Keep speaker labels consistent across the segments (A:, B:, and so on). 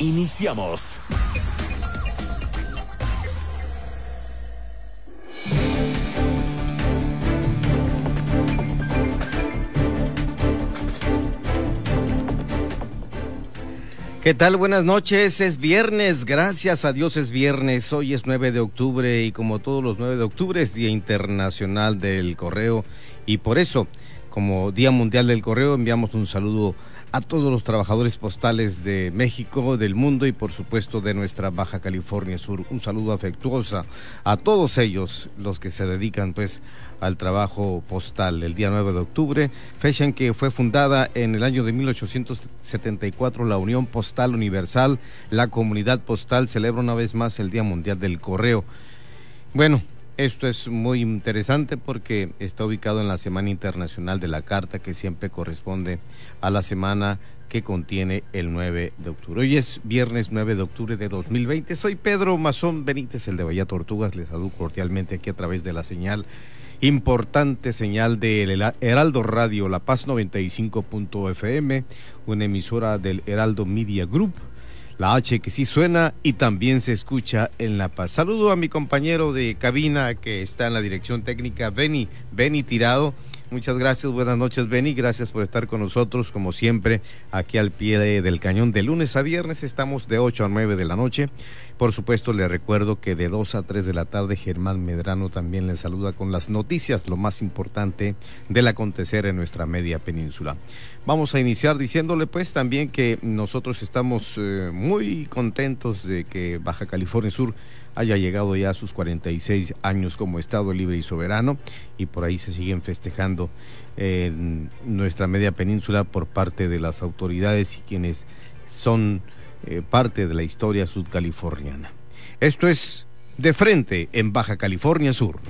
A: Iniciamos.
B: ¿Qué tal? Buenas noches. Es viernes. Gracias a Dios es viernes. Hoy es 9 de octubre y como todos los 9 de octubre es Día Internacional del Correo y por eso, como Día Mundial del Correo, enviamos un saludo a todos los trabajadores postales de México, del mundo y por supuesto de nuestra Baja California Sur. Un saludo afectuoso a todos ellos, los que se dedican pues al trabajo postal. El día 9 de octubre, fecha en que fue fundada en el año de 1874 la Unión Postal Universal, la comunidad postal celebra una vez más el Día Mundial del Correo. Bueno, esto es muy interesante porque está ubicado en la Semana Internacional de la Carta que siempre corresponde a la semana que contiene el 9 de octubre. Hoy es viernes 9 de octubre de 2020. Soy Pedro Mazón Benítez, el de Bahía Tortugas. Les saludo cordialmente aquí a través de la señal, importante señal del Heraldo Radio, La Paz 95.fm, una emisora del Heraldo Media Group la H que sí suena y también se escucha en La Paz. Saludo a mi compañero de cabina que está en la dirección técnica, Benny, Tirado. Muchas gracias, buenas noches Benny, gracias por estar con nosotros como siempre aquí al pie del cañón de lunes a viernes, estamos de 8 a 9 de la noche. Por supuesto le recuerdo que de 2 a 3 de la tarde Germán Medrano también le saluda con las noticias, lo más importante del acontecer en nuestra media península. Vamos a iniciar diciéndole pues también que nosotros estamos eh, muy contentos de que Baja California Sur haya llegado ya a sus 46 años como Estado libre y soberano y por ahí se siguen festejando en nuestra media península por parte de las autoridades y quienes son eh, parte de la historia sudcaliforniana. Esto es de frente en Baja California Sur.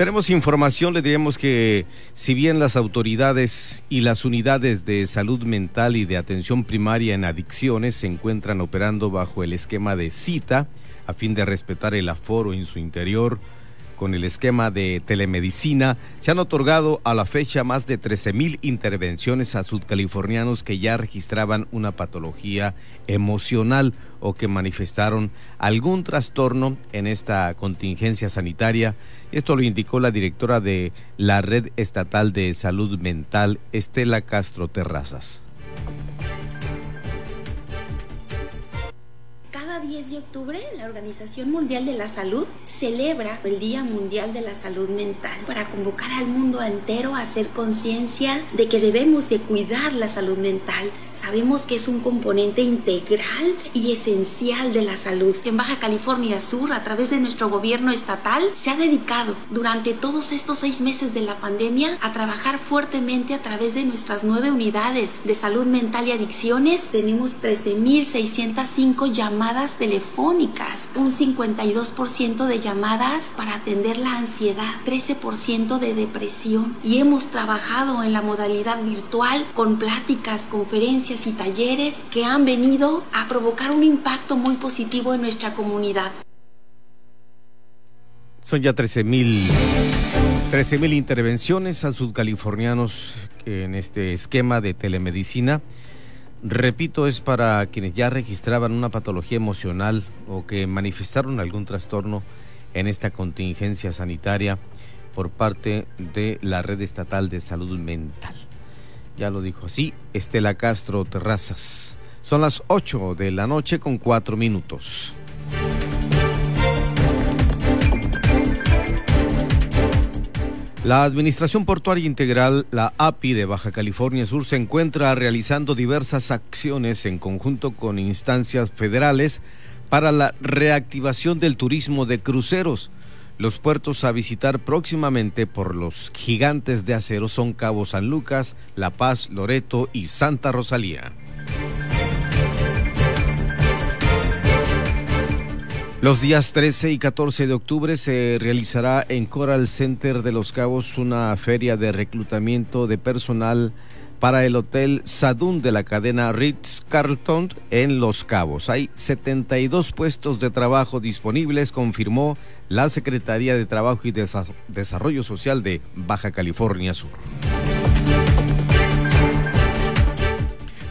B: Tenemos información, le diremos que si bien las autoridades y las unidades de salud mental y de atención primaria en adicciones se encuentran operando bajo el esquema de cita a fin de respetar el aforo en su interior, con el esquema de telemedicina, se han otorgado a la fecha más de 13 mil intervenciones a sudcalifornianos que ya registraban una patología emocional o que manifestaron algún trastorno en esta contingencia sanitaria. Esto lo indicó la directora de la Red Estatal de Salud Mental, Estela Castro Terrazas.
C: 10 de octubre, la Organización Mundial de la Salud celebra el Día Mundial de la Salud Mental para convocar al mundo entero a hacer conciencia de que debemos de cuidar la salud mental. Sabemos que es un componente integral y esencial de la salud. En Baja California Sur, a través de nuestro gobierno estatal, se ha dedicado durante todos estos seis meses de la pandemia a trabajar fuertemente a través de nuestras nueve unidades de salud mental y adicciones. Tenemos 13.605 llamadas telefónicas, un 52% de llamadas para atender la ansiedad, 13% de depresión y hemos trabajado en la modalidad virtual con pláticas, conferencias y talleres que han venido a provocar un impacto muy positivo en nuestra comunidad.
B: Son ya 13 mil 13 mil intervenciones a sudcalifornianos en este esquema de telemedicina Repito, es para quienes ya registraban una patología emocional o que manifestaron algún trastorno en esta contingencia sanitaria por parte de la Red Estatal de Salud Mental. Ya lo dijo así, Estela Castro Terrazas. Son las 8 de la noche con 4 minutos. La Administración Portuaria Integral, la API de Baja California Sur, se encuentra realizando diversas acciones en conjunto con instancias federales para la reactivación del turismo de cruceros. Los puertos a visitar próximamente por los gigantes de acero son Cabo San Lucas, La Paz, Loreto y Santa Rosalía. Los días 13 y 14 de octubre se realizará en Coral Center de Los Cabos una feria de reclutamiento de personal para el Hotel Sadún de la cadena Ritz Carlton en Los Cabos. Hay 72 puestos de trabajo disponibles, confirmó la Secretaría de Trabajo y Desarrollo Social de Baja California Sur.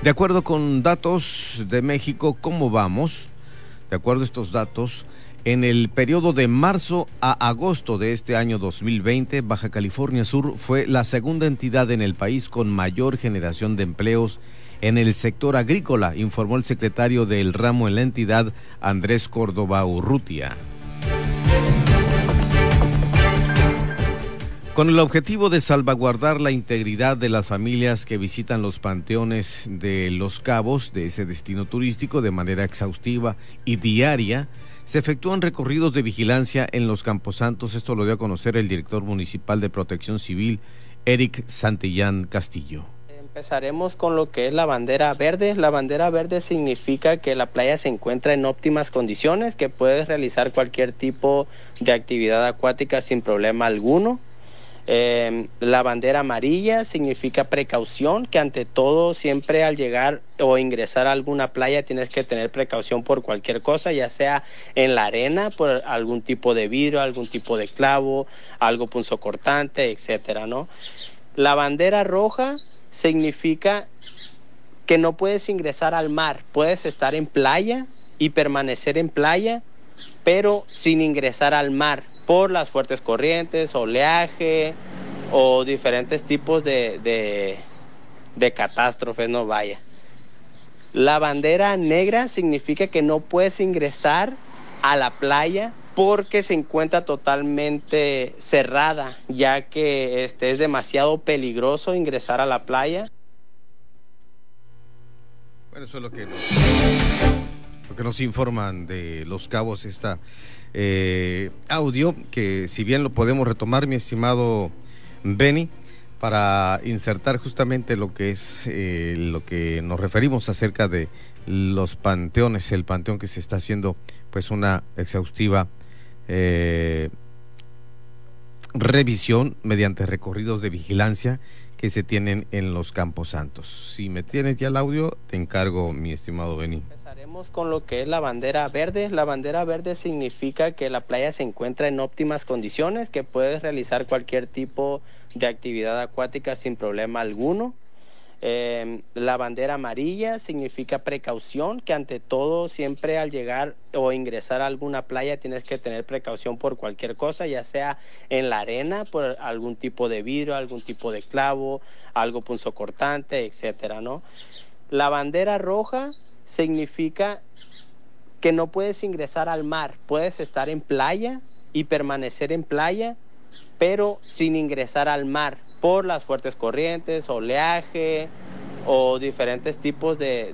B: De acuerdo con datos de México, ¿cómo vamos? De acuerdo a estos datos, en el periodo de marzo a agosto de este año 2020, Baja California Sur fue la segunda entidad en el país con mayor generación de empleos en el sector agrícola, informó el secretario del ramo en la entidad, Andrés Córdoba Urrutia. Con el objetivo de salvaguardar la integridad de las familias que visitan los panteones de Los Cabos, de ese destino turístico, de manera exhaustiva y diaria, se efectúan recorridos de vigilancia en los Camposantos. Esto lo dio a conocer el director municipal de Protección Civil, Eric Santillán Castillo.
D: Empezaremos con lo que es la bandera verde. La bandera verde significa que la playa se encuentra en óptimas condiciones, que puedes realizar cualquier tipo de actividad acuática sin problema alguno. Eh, la bandera amarilla significa precaución, que ante todo siempre al llegar o ingresar a alguna playa tienes que tener precaución por cualquier cosa, ya sea en la arena, por algún tipo de vidrio, algún tipo de clavo, algo punzocortante, etcétera, ¿no? La bandera roja significa que no puedes ingresar al mar, puedes estar en playa y permanecer en playa, pero sin ingresar al mar por las fuertes corrientes, oleaje o diferentes tipos de, de, catástrofes, no vaya. La bandera negra significa que no puedes ingresar a la playa porque se encuentra totalmente cerrada, ya que este, es demasiado peligroso ingresar a la playa.
B: Bueno, eso es lo que que nos informan de Los Cabos esta eh, audio, que si bien lo podemos retomar, mi estimado Benny, para insertar justamente lo que es eh, lo que nos referimos acerca de los panteones, el panteón que se está haciendo pues una exhaustiva eh, revisión mediante recorridos de vigilancia que se tienen en los Campos Santos. Si me tienes ya el audio, te encargo, mi estimado Beni
D: con lo que es la bandera verde. La bandera verde significa que la playa se encuentra en óptimas condiciones, que puedes realizar cualquier tipo de actividad acuática sin problema alguno. Em, la bandera amarilla significa precaución, que ante todo siempre al llegar o ingresar a alguna playa tienes que tener precaución por cualquier cosa, ya sea en la arena, por algún tipo de vidrio, algún tipo de clavo, algo punzocortante, etcétera, ¿no? La bandera roja significa que no puedes ingresar al mar, puedes estar en playa y permanecer en playa, pero sin ingresar al mar por las fuertes corrientes, oleaje o diferentes tipos de,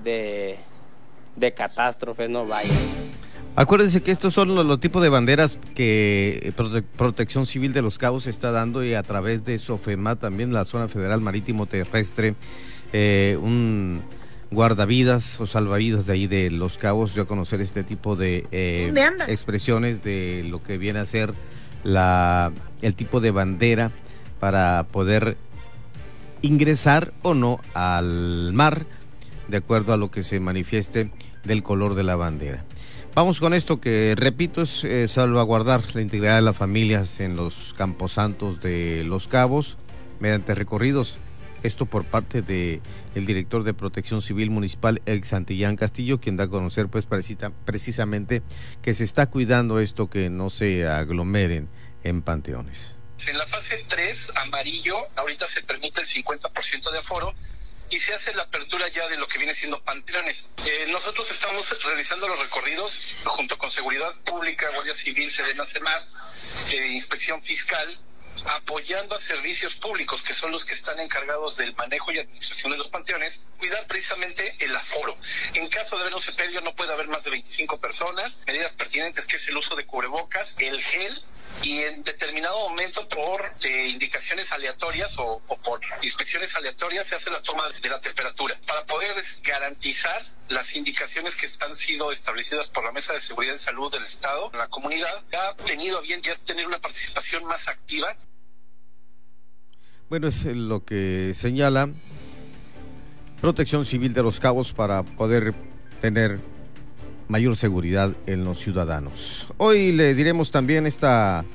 D: de, catástrofes, no vaya.
B: Acuérdense que estos son los, tipos de banderas que Protección Civil de los Cabos está dando y a través de SOFEMA, también la Zona Federal Marítimo Terrestre, eh, un guardavidas o salvavidas de ahí de Los Cabos dio a conocer este tipo de eh, expresiones de lo que viene a ser la, el tipo de bandera para poder ingresar o no al mar de acuerdo a lo que se manifieste del color de la bandera. Vamos con esto que, repito, es eh, salvaguardar la integridad de las familias en los camposantos de Los Cabos mediante recorridos esto por parte de el director de Protección Civil Municipal, El Santillán Castillo, quien da a conocer pues precisamente que se está cuidando esto que no se aglomeren en panteones.
E: En la fase 3, amarillo, ahorita se permite el 50% de aforo y se hace la apertura ya de lo que viene siendo panteones. Eh, nosotros estamos realizando los recorridos junto con Seguridad Pública, Guardia Civil, Sedena Semar, eh, Inspección Fiscal, apoyando a servicios públicos, que son los que están encargados del manejo y administración de los panteones, cuidar precisamente el aforo. En caso de haber un sepelio no puede haber más de 25 personas, medidas pertinentes que es el uso de cubrebocas, el gel y en determinado momento por eh, indicaciones aleatorias o, por inspecciones aleatorias se hace la toma de la temperatura para poder garantizar las indicaciones que han sido establecidas por la Mesa de Seguridad y Salud del Estado, la comunidad ha tenido bien ya tener una participación más activa.
B: Bueno, es lo que señala Protección Civil de los Cabos para poder tener mayor seguridad en los ciudadanos. Hoy le diremos también esta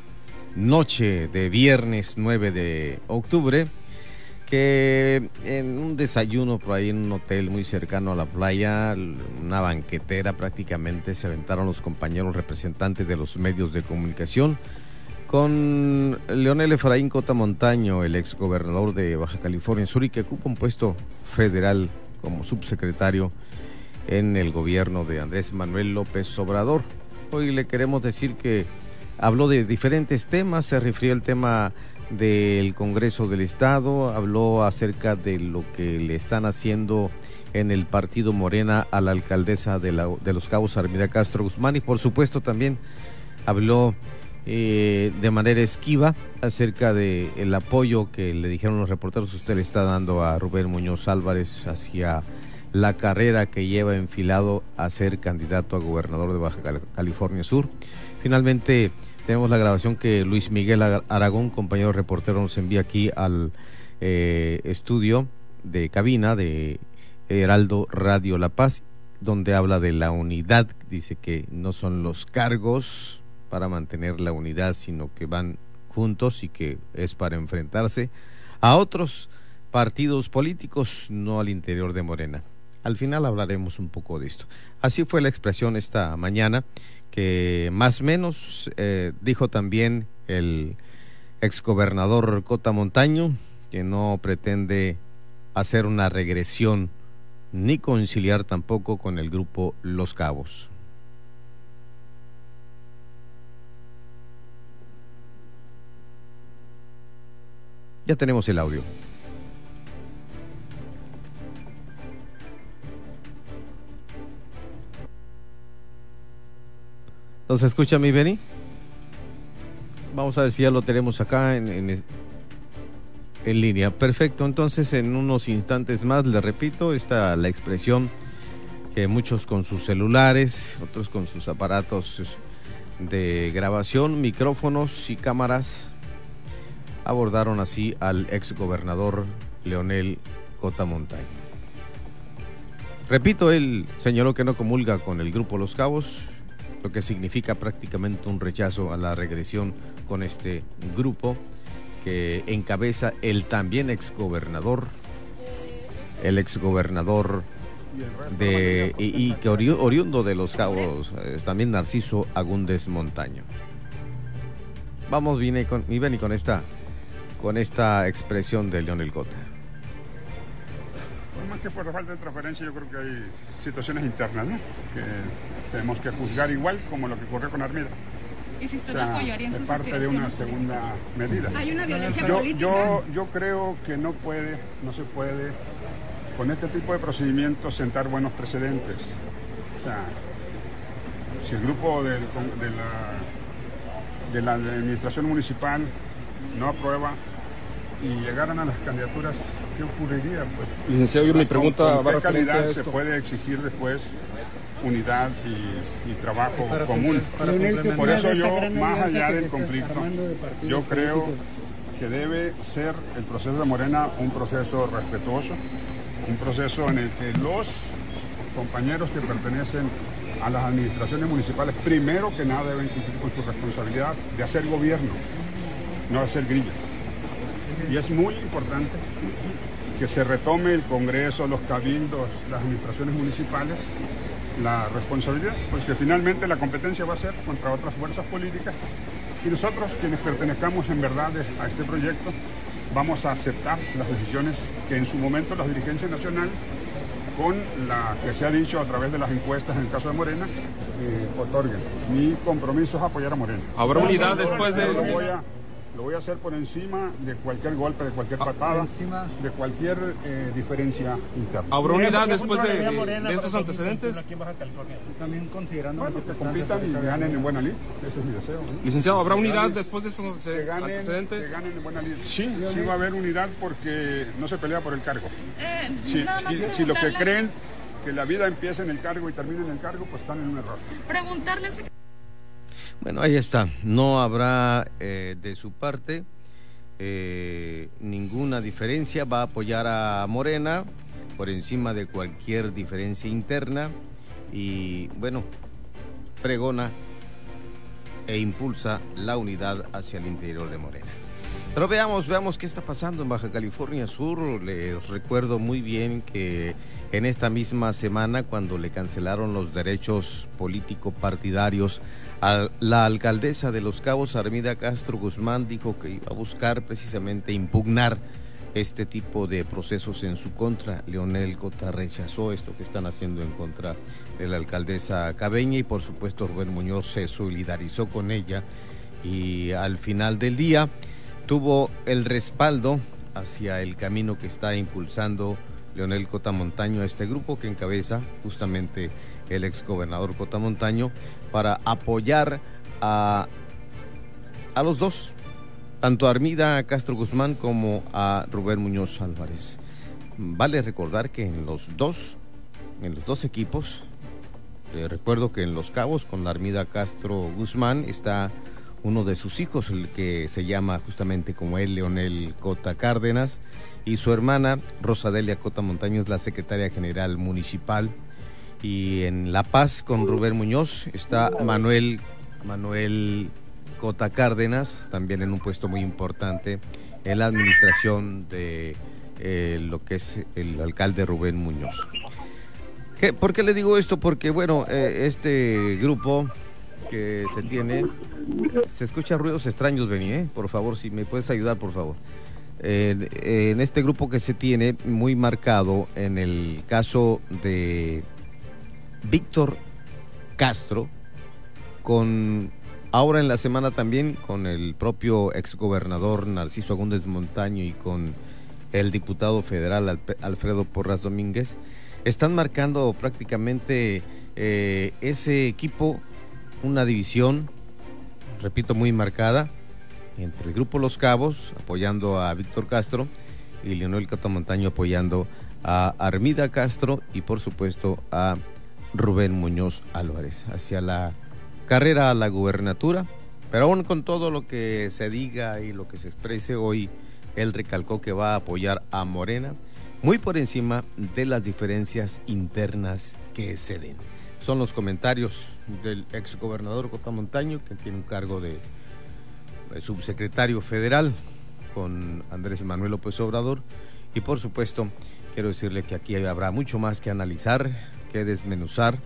B: noche de viernes 9 de octubre que en un desayuno por ahí en un hotel muy cercano a la playa, una banquetera prácticamente, se aventaron los compañeros representantes de los medios de comunicación con Leonel Efraín Cota Montaño, el ex gobernador de Baja California Sur y que ocupa un puesto federal como subsecretario en el gobierno de Andrés Manuel López Obrador. Hoy le queremos decir que habló de diferentes temas, se refirió al tema del Congreso del Estado, habló acerca de lo que le están haciendo en el partido Morena a la alcaldesa de, Los Cabos, Armida Castro Guzmán, y por supuesto también habló eh, de manera esquiva acerca del el apoyo que le dijeron los reporteros usted le está dando a Rubén Muñoz Álvarez hacia la carrera que lleva enfilado a ser candidato a gobernador de Baja California Sur. Finalmente tenemos la grabación que Luis Miguel Aragón, compañero reportero, nos envía aquí al eh, estudio de cabina de Heraldo Radio La Paz, donde habla de la unidad. Dice que no son los cargos para mantener la unidad, sino que van juntos y que es para enfrentarse a otros partidos políticos, no al interior de Morena. Al final hablaremos un poco de esto. Así fue la expresión esta mañana, que más menos eh, dijo también el exgobernador Cota Montaño, que no pretende hacer una regresión ni conciliar tampoco con el grupo Los Cabos. Ya tenemos el audio. ¿Nos escucha mi Benny? Vamos a ver si ya lo tenemos acá en, en, línea. Perfecto, entonces en unos instantes más le repito, está la expresión que muchos con sus celulares, otros con sus aparatos de grabación, micrófonos y cámaras abordaron así al ex gobernador Leonel Cota Montaño. Repito, él señaló que no comulga con el grupo Los Cabos lo que significa prácticamente un rechazo a la regresión con este grupo que encabeza el también exgobernador, el exgobernador de y, que oriundo de los cabos, eh, también Narciso Agúndez Montaño. Vamos bien con, y ven y con esta con esta expresión de Leonel Cota
F: que por falta de transparencia, yo creo que hay situaciones internas, ¿no? Que tenemos que juzgar igual como lo que ocurrió con Armida.
G: ¿Y si usted apoyaría en
F: Es parte de una segunda medida.
G: ¿Hay una violencia
F: yo,
G: política?
F: Yo, yo creo que no puede, no se puede, con este tipo de procedimientos, sentar buenos precedentes. O sea, si el grupo de, la, de la administración municipal no aprueba y llegaran a las candidaturas ¿qué ocurriría? Pues,
H: Licenciado, yo mi pregunta
F: ¿con, qué calidad se puede exigir después unidad y, trabajo común? Por eso yo, más allá del conflicto, yo creo que debe ser el proceso de Morena un proceso respetuoso, un proceso en el que los compañeros que pertenecen a las administraciones municipales, primero que nada deben cumplir con su responsabilidad de hacer gobierno, no hacer grilla. Y es muy importante que se retome el Congreso, los cabildos, las administraciones municipales, la responsabilidad, pues que finalmente la competencia va a ser contra otras fuerzas políticas y nosotros, quienes pertenezcamos en verdad a este proyecto, vamos a aceptar las decisiones que en su momento la dirigencia nacional, con la que se ha dicho a través de las encuestas en el caso de Morena, eh, otorguen. Mi compromiso es apoyar a Morena.
H: ¿Habrá unidad después de...?
F: Lo voy a hacer por encima de cualquier golpe, de cualquier ah, patada, de cualquier eh, diferencia interna.
H: ¿Habrá unidad después de, estos antecedentes?
I: Aquí en Baja California. También
F: considerando bueno, que compitan y ganen en buena lid. Ese es mi deseo.
H: Licenciado, ¿habrá unidad después de estos antecedentes?
F: Que ganen en buena lid. Sí, sí va a haber unidad porque no se pelea por el cargo. Eh, si lo que creen que la vida empiece en el cargo y termine en el cargo, pues están en un error.
G: Preguntarles
B: bueno, ahí está. No habrá eh, de su parte eh, ninguna diferencia. Va a apoyar a Morena por encima de cualquier diferencia interna y, bueno, pregona e impulsa la unidad hacia el interior de Morena. Pero veamos, veamos qué está pasando en Baja California Sur. Les recuerdo muy bien que en esta misma semana, cuando le cancelaron los derechos político-partidarios la alcaldesa de Los Cabos, Armida Castro Guzmán, dijo que iba a buscar precisamente impugnar este tipo de procesos en su contra. Leonel Cota rechazó esto que están haciendo en contra de la alcaldesa Cabeña y por supuesto Rubén Muñoz se solidarizó con ella y al final del día tuvo el respaldo hacia el camino que está impulsando Leonel Cota Montaño a este grupo que encabeza justamente el ex gobernador Cota Montaño para apoyar a, a los dos, tanto a Armida Castro Guzmán como a Rubén Muñoz Álvarez. Vale recordar que en los dos, en los dos equipos, recuerdo que en Los Cabos con la Armida Castro Guzmán está uno de sus hijos, el que se llama justamente como él, Leonel Cota Cárdenas, y su hermana Rosadelia Cota Montaño es la secretaria general municipal y en La Paz con Rubén Muñoz está Manuel, Manuel Cota Cárdenas, también en un puesto muy importante en la administración de eh, lo que es el alcalde Rubén Muñoz. ¿Qué, ¿Por qué le digo esto? Porque, bueno, eh, este grupo que se tiene, se escucha ruidos extraños, Beni, ¿eh? por favor, si me puedes ayudar, por favor. en este grupo que se tiene muy marcado en el caso de Víctor Castro, con ahora en la semana también con el propio exgobernador Narciso Agúndez Montaño y con el diputado federal Alfredo Porras Domínguez, están marcando prácticamente eh, ese equipo una división, repito, muy marcada entre el grupo Los Cabos apoyando a Víctor Castro y Leonel Catamontaño apoyando a Armida Castro y por supuesto a Rubén Muñoz Álvarez hacia la carrera a la gubernatura. Pero aún con todo lo que se diga y lo que se exprese hoy, él recalcó que va a apoyar a Morena muy por encima de las diferencias internas que se den. Son los comentarios del exgobernador Cota Montaño, que tiene un cargo de subsecretario federal con Andrés Manuel López Obrador. Y por supuesto, quiero decirle que aquí habrá mucho más que analizar, que desmenuzar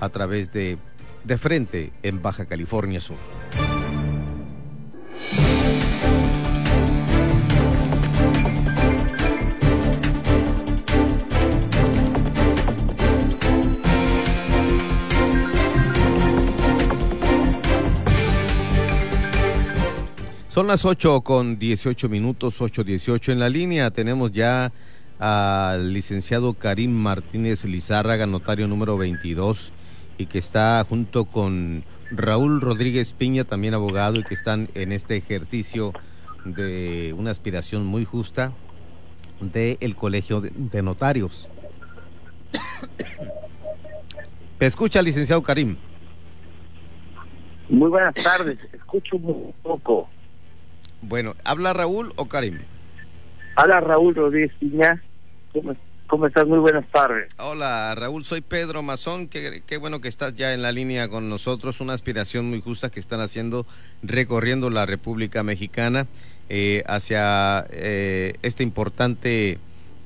B: a través de De Frente en Baja California Sur. Son las 8 con 18 minutos, 8.18 en la línea. Tenemos ya al licenciado Karim Martínez Lizárraga, notario número 22, y que está junto con Raúl Rodríguez Piña, también abogado, y que están en este ejercicio de una aspiración muy justa del el Colegio de, Notarios. escucha, licenciado Karim?
J: Muy buenas tardes, escucho un poco.
B: Bueno, ¿habla Raúl o Karim?
J: Habla Raúl Rodríguez Piña. ¿Cómo, estás? Muy buenas tardes.
B: Hola, Raúl, soy Pedro Mazón. Qué, qué, bueno que estás ya en la línea con nosotros. Una aspiración muy justa que están haciendo recorriendo la República Mexicana eh, hacia eh, este importante,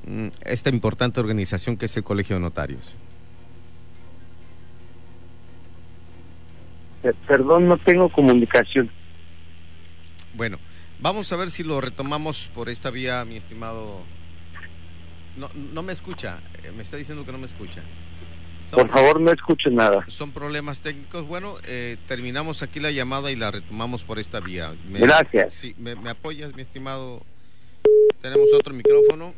B: mm, esta importante organización que es el Colegio de Notarios.
J: Perdón, no tengo comunicación.
B: Bueno, vamos a ver si lo retomamos por esta vía, mi estimado no, no me escucha. Eh, me está diciendo que no me escucha.
J: Por favor, no escuche nada.
B: Son problemas técnicos. Bueno, eh, terminamos aquí la llamada y la retomamos por esta vía.
J: Gracias.
B: Sí, me, me apoyas, mi estimado. Tenemos otro micrófono.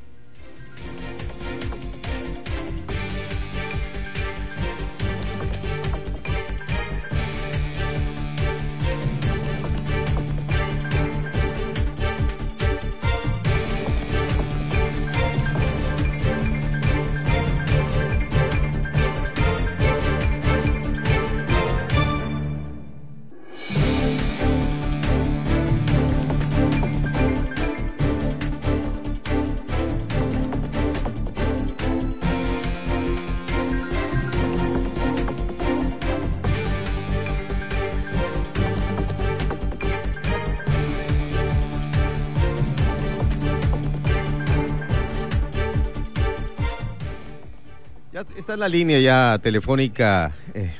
B: Está la línea ya telefónica. Eh,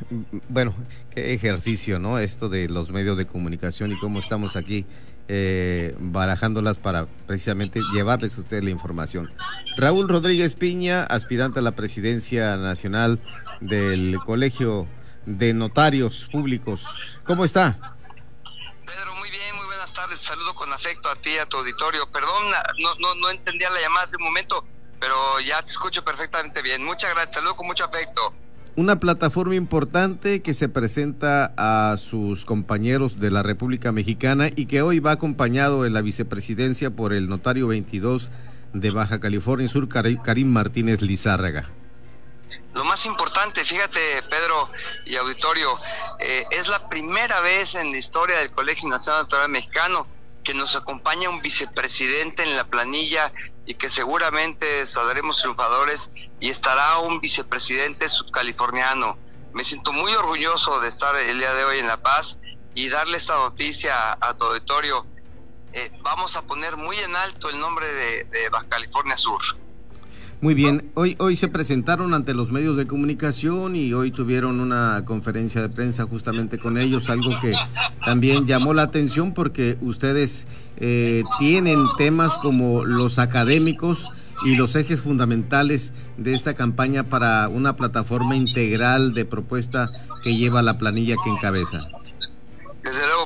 B: bueno, qué ejercicio, ¿no? Esto de los medios de comunicación y cómo estamos aquí eh, barajándolas para precisamente llevarles a ustedes la información. Raúl Rodríguez Piña, aspirante a la presidencia nacional del Colegio de Notarios Públicos. ¿Cómo está?
I: Pedro, muy bien, muy buenas tardes. Saludo con afecto a ti, a tu auditorio. Perdón, no, no, no entendía la llamada hace un momento pero ya te escucho perfectamente bien. Muchas gracias, saludo con mucho afecto.
B: Una plataforma importante que se presenta a sus compañeros de la República Mexicana y que hoy va acompañado en la vicepresidencia por el notario 22 de Baja California Sur, Karim Martínez Lizárraga.
I: Lo más importante, fíjate Pedro y auditorio, eh, es la primera vez en la historia del Colegio Nacional Notarial Mexicano que nos acompaña un vicepresidente en la planilla y que seguramente saldremos triunfadores y estará un vicepresidente subcaliforniano. Me siento muy orgulloso de estar el día de hoy en La Paz y darle esta noticia a, tu auditorio. Eh, vamos a poner muy en alto el nombre de, de Baja California Sur.
B: Muy bien, hoy, hoy se presentaron ante los medios de comunicación y hoy tuvieron una conferencia de prensa justamente con ellos, algo que también llamó la atención porque ustedes eh, tienen temas como los académicos y los ejes fundamentales de esta campaña para una plataforma integral de propuesta que lleva la planilla que encabeza.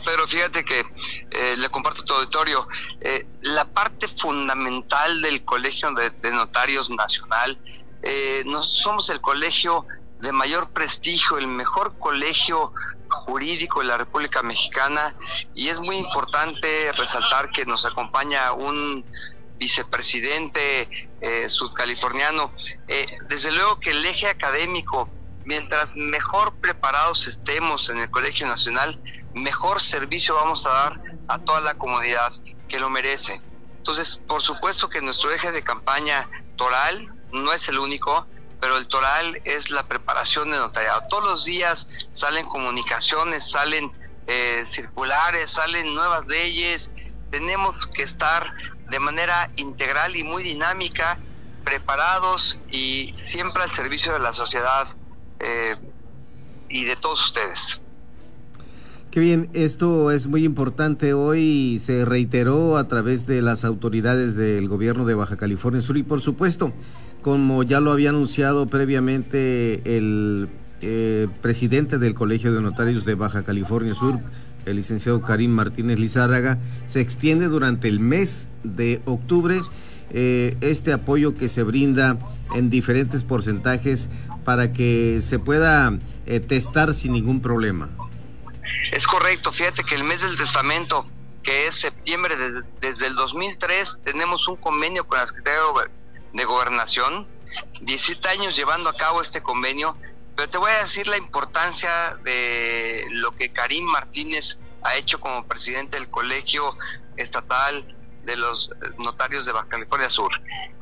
I: Pedro, fíjate que eh, le comparto tu auditorio. Eh, la parte fundamental del Colegio de, Notarios Nacional, eh, somos el colegio de mayor prestigio, el mejor colegio jurídico de la República Mexicana y es muy importante resaltar que nos acompaña un vicepresidente eh, sudcaliforniano. desde luego que el eje académico, mientras mejor preparados estemos en el Colegio Nacional, mejor servicio vamos a dar a toda la comunidad que lo merece. Entonces, por supuesto que nuestro eje de campaña toral no es el único, pero el toral es la preparación de notariado. Todos los días salen comunicaciones, salen eh, circulares, salen nuevas leyes. Tenemos que estar de manera integral y muy dinámica, preparados y siempre al servicio de la sociedad eh, y de todos ustedes.
B: Qué bien, esto es muy importante. Hoy se reiteró a través de las autoridades del gobierno de Baja California Sur y por supuesto, como ya lo había anunciado previamente el eh, presidente del Colegio de Notarios de Baja California Sur, el licenciado Karim Martínez Lizárraga, se extiende durante el mes de octubre eh, este apoyo que se brinda en diferentes porcentajes para que se pueda eh, testar sin ningún problema.
I: Es correcto, fíjate que el mes del testamento, que es septiembre, desde, el 2003, tenemos un convenio con la Secretaría de Gobernación, 17 años llevando a cabo este convenio, pero te voy a decir la importancia de lo que Karim Martínez ha hecho como presidente del Colegio Estatal de los Notarios de Baja California Sur.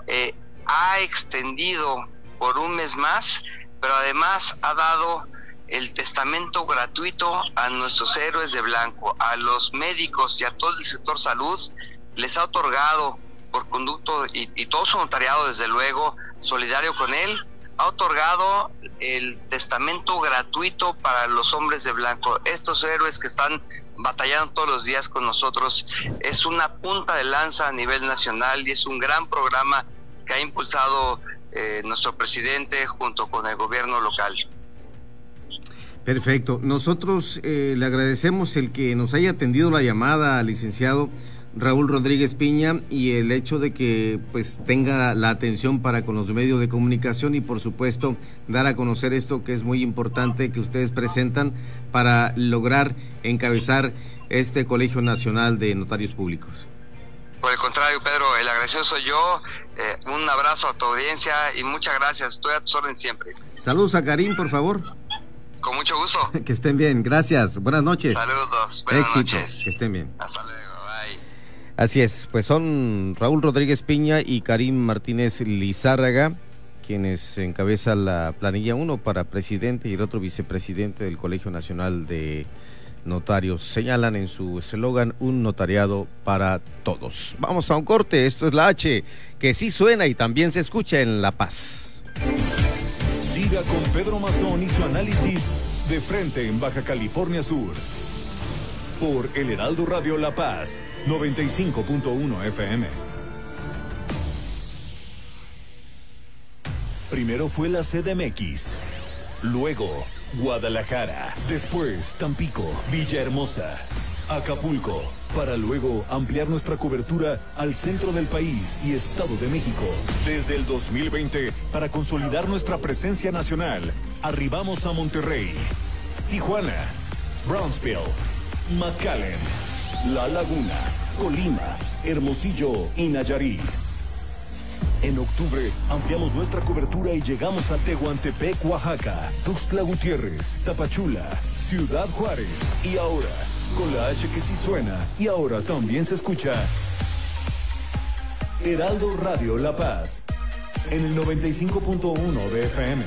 I: Eh, ha extendido por un mes más, pero además ha dado el testamento gratuito a nuestros héroes de blanco, a los médicos y a todo el sector salud, les ha otorgado por conducto y, todo su notariado, desde luego, solidario con él, ha otorgado el testamento gratuito para los hombres de blanco. Estos héroes que están batallando todos los días con nosotros es una punta de lanza a nivel nacional y es un gran programa que ha impulsado eh, nuestro presidente junto con el gobierno local.
B: Perfecto. Nosotros eh, le agradecemos el que nos haya atendido la llamada, licenciado Raúl Rodríguez Piña, y el hecho de que pues tenga la atención para con los medios de comunicación y por supuesto dar a conocer esto que es muy importante que ustedes presentan para lograr encabezar este Colegio Nacional de Notarios Públicos.
I: Por el contrario, Pedro, el agradecido soy yo. Eh, un abrazo a tu audiencia y muchas gracias. Estoy a tu orden siempre.
B: Saludos a Karim, por favor.
I: Con mucho gusto.
B: que estén bien, gracias. Buenas noches.
I: Saludos. Buenas
B: Éxito.
I: noches.
B: Que estén bien.
I: Hasta luego. Bye.
B: Así es, pues son Raúl Rodríguez Piña y Karim Martínez Lizárraga, quienes encabezan la planilla uno para presidente y el otro vicepresidente del Colegio Nacional de Notarios. Señalan en su eslogan un notariado para todos. Vamos a un corte, esto es la H, que sí suena y también se escucha en La Paz.
A: Siga con Pedro Mazón y su análisis de frente en Baja California Sur. Por El Heraldo Radio La Paz, 95.1 FM. Primero fue la CDMX, luego Guadalajara, después Tampico, Villahermosa, Acapulco, para luego ampliar nuestra cobertura al centro del país y Estado de México. Desde el 2020, para consolidar nuestra presencia nacional, arribamos a Monterrey, Tijuana, Brownsville, McAllen, La Laguna, Colima, Hermosillo y Nayarit. En octubre ampliamos nuestra cobertura y llegamos a Tehuantepec, Oaxaca, Tuxtla Gutiérrez, Tapachula, Ciudad Juárez y ahora, con la H que sí suena y ahora también se escucha. Heraldo Radio La Paz, en el 95.1 de FM.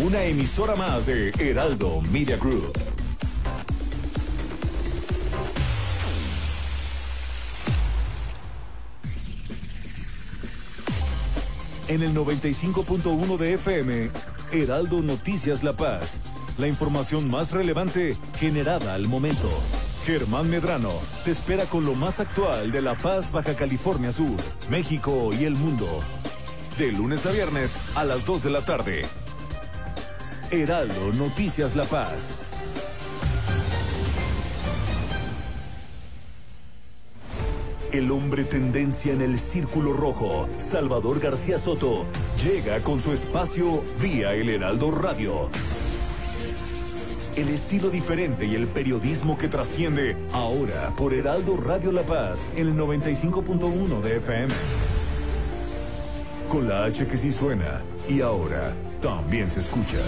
A: Una emisora más de Heraldo Media Group. En el 95.1 de FM, Heraldo Noticias La Paz. La información más relevante generada al momento. Germán Medrano te espera con lo más actual de La Paz, Baja California Sur, México y el mundo. De lunes a viernes a las 2 de la tarde. Heraldo Noticias La Paz. El hombre tendencia en el círculo rojo, Salvador García Soto, llega con su espacio vía el Heraldo Radio. El estilo diferente y el periodismo que trasciende ahora por Heraldo Radio La Paz en el 95.1 de FM. Con la H que sí suena y ahora también se escucha.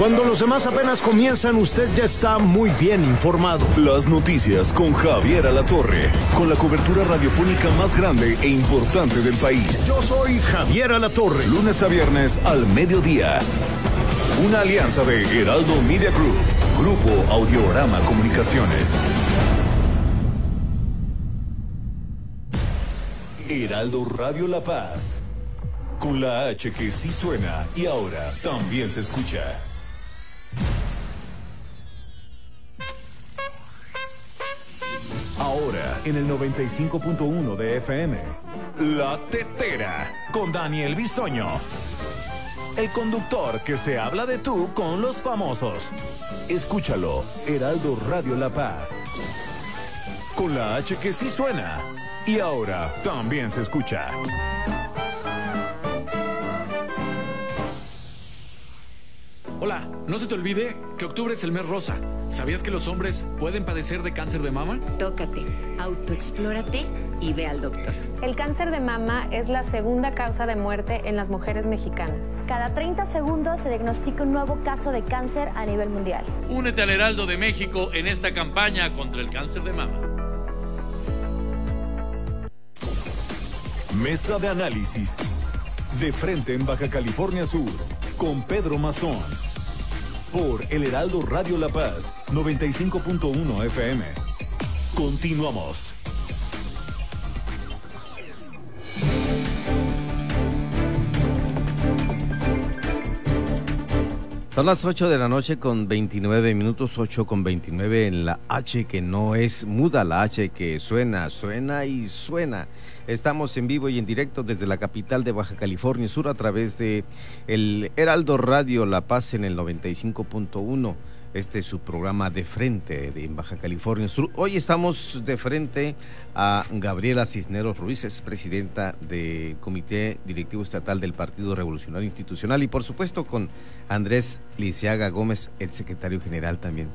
K: Cuando los demás apenas comienzan, usted ya está muy bien informado.
A: Las noticias con Javier Alatorre, con la cobertura radiofónica más grande e importante del país.
K: Yo soy Javier Alatorre.
A: Lunes a viernes al mediodía. Una alianza de Heraldo Media Group, Grupo Audiorama Comunicaciones. Heraldo Radio La Paz. Con la H que sí suena y ahora también se escucha. Ahora en el 95.1 de FM. La Tetera con Daniel Bisoño. El conductor que se habla de tú con los famosos. Escúchalo, Heraldo Radio La Paz. Con la H que sí suena. Y ahora también se escucha.
L: Hola, no se te olvide que octubre es el mes rosa. ¿Sabías que los hombres pueden padecer de cáncer de mama?
M: Tócate, autoexplórate y ve al doctor.
N: El cáncer de mama es la segunda causa de muerte en las mujeres mexicanas.
O: Cada 30 segundos se diagnostica un nuevo caso de cáncer a nivel mundial.
P: Únete al Heraldo de México en esta campaña contra el cáncer de mama.
A: Mesa de análisis. De frente en Baja California Sur. Con Pedro Mazón. Por El Heraldo Radio La Paz, 95.1 FM. Continuamos.
B: Son las 8 de la noche con 29 minutos, 8 con 29 en la H que no es muda, la H que suena, suena y suena. Estamos en vivo y en directo desde la capital de Baja California Sur a través de el Heraldo Radio La Paz en el 95.1. Este es su programa de frente de Baja California Sur. Hoy estamos de frente a Gabriela Cisneros Ruiz, es presidenta del Comité Directivo Estatal del Partido Revolucionario Institucional y por supuesto con Andrés Lisiaga Gómez, el secretario general también.